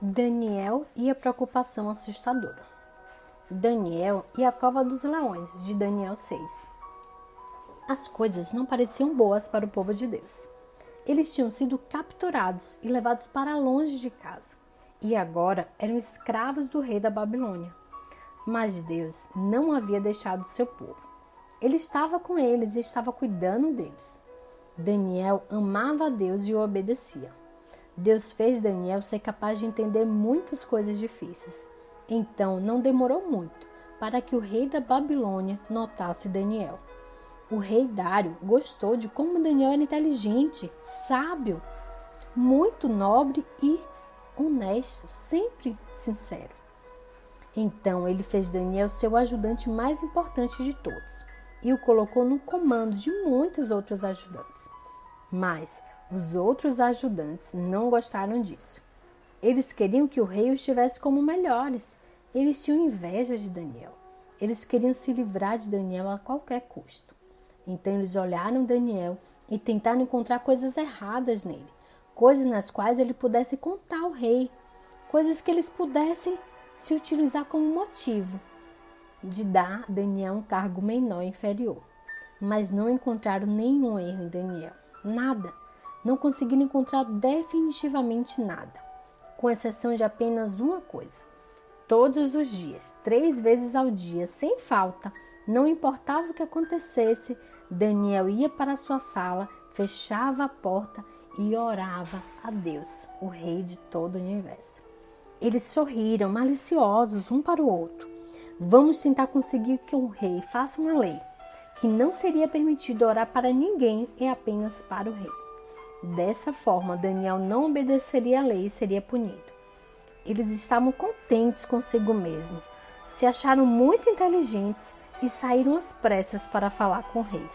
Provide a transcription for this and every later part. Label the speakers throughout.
Speaker 1: Daniel e a preocupação assustadora. Daniel e a cova dos leões, de Daniel 6. As coisas não pareciam boas para o povo de Deus. Eles tinham sido capturados e levados para longe de casa, e agora eram escravos do rei da Babilônia. Mas Deus não havia deixado seu povo. Ele estava com eles e estava cuidando deles. Daniel amava a Deus e o obedecia. Deus fez Daniel ser capaz de entender muitas coisas difíceis. Então não demorou muito para que o rei da Babilônia notasse Daniel. O rei Dário gostou de como Daniel era inteligente, sábio, muito nobre e honesto, sempre sincero. Então ele fez Daniel seu ajudante mais importante de todos e o colocou no comando de muitos outros ajudantes. Mas os outros ajudantes não gostaram disso. Eles queriam que o rei os tivesse como melhores. Eles tinham inveja de Daniel. Eles queriam se livrar de Daniel a qualquer custo. Então eles olharam Daniel e tentaram encontrar coisas erradas nele, coisas nas quais ele pudesse contar ao rei, coisas que eles pudessem se utilizar como motivo de dar a Daniel um cargo menor inferior. Mas não encontraram nenhum erro em Daniel, nada não conseguiram encontrar definitivamente nada, com exceção de apenas uma coisa. Todos os dias, três vezes ao dia, sem falta, não importava o que acontecesse, Daniel ia para sua sala, fechava a porta e orava a Deus, o Rei de todo o universo. Eles sorriram, maliciosos um para o outro. Vamos tentar conseguir que o rei faça uma lei que não seria permitido orar para ninguém e apenas para o rei. Dessa forma, Daniel não obedeceria à lei e seria punido. Eles estavam contentes consigo mesmo, se acharam muito inteligentes e saíram às pressas para falar com o rei.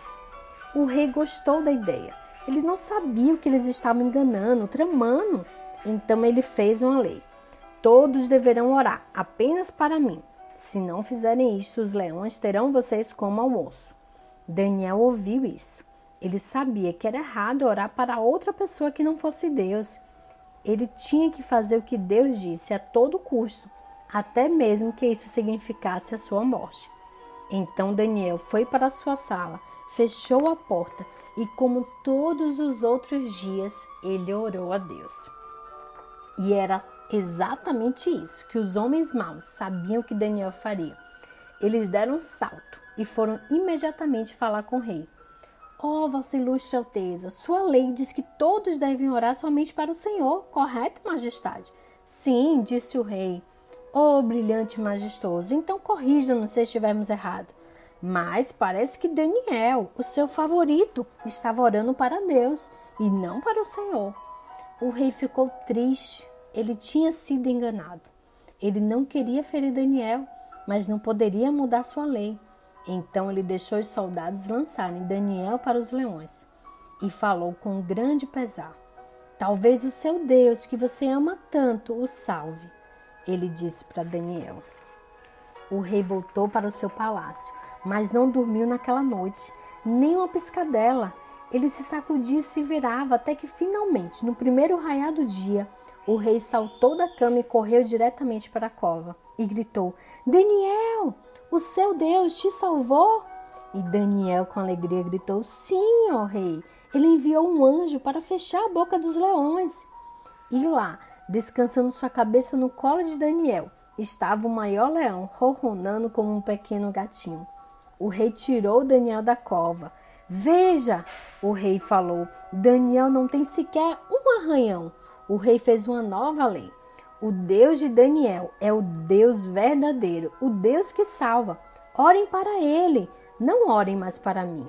Speaker 1: O rei gostou da ideia. Ele não sabia o que eles estavam enganando, tramando. Então ele fez uma lei. Todos deverão orar apenas para mim. Se não fizerem isto, os leões terão vocês como almoço. Daniel ouviu isso. Ele sabia que era errado orar para outra pessoa que não fosse Deus. Ele tinha que fazer o que Deus disse a todo custo, até mesmo que isso significasse a sua morte. Então Daniel foi para sua sala, fechou a porta e, como todos os outros dias, ele orou a Deus. E era exatamente isso que os homens maus sabiam que Daniel faria. Eles deram um salto e foram imediatamente falar com o rei. Ó, oh, Vossa Ilustre Alteza, sua lei diz que todos devem orar somente para o Senhor, correto, Majestade? Sim, disse o rei. Ó, oh, brilhante majestoso, então corrija-nos se estivermos errados. Mas parece que Daniel, o seu favorito, estava orando para Deus e não para o Senhor. O rei ficou triste. Ele tinha sido enganado. Ele não queria ferir Daniel, mas não poderia mudar sua lei. Então ele deixou os soldados lançarem Daniel para os leões e falou com grande pesar: Talvez o seu Deus, que você ama tanto, o salve. Ele disse para Daniel. O rei voltou para o seu palácio, mas não dormiu naquela noite, nem uma piscadela. Ele se sacudia e se virava até que finalmente, no primeiro raiar do dia, o rei saltou da cama e correu diretamente para a cova e gritou: Daniel, o seu Deus te salvou? E Daniel, com alegria, gritou: Sim, ó rei. Ele enviou um anjo para fechar a boca dos leões. E lá, descansando sua cabeça no colo de Daniel, estava o maior leão, ronronando como um pequeno gatinho. O rei tirou Daniel da cova. Veja, o rei falou: Daniel não tem sequer um arranhão. O rei fez uma nova lei. O Deus de Daniel é o Deus verdadeiro, o Deus que salva. Orem para ele, não orem mais para mim.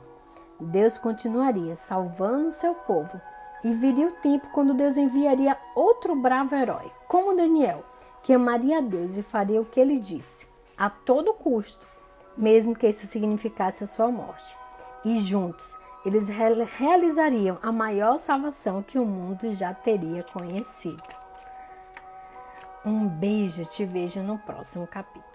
Speaker 1: Deus continuaria salvando seu povo e viria o tempo quando Deus enviaria outro bravo herói, como Daniel, que amaria a Deus e faria o que ele disse, a todo custo, mesmo que isso significasse a sua morte. E juntos eles realizariam a maior salvação que o mundo já teria conhecido. Um beijo, te vejo no próximo capítulo.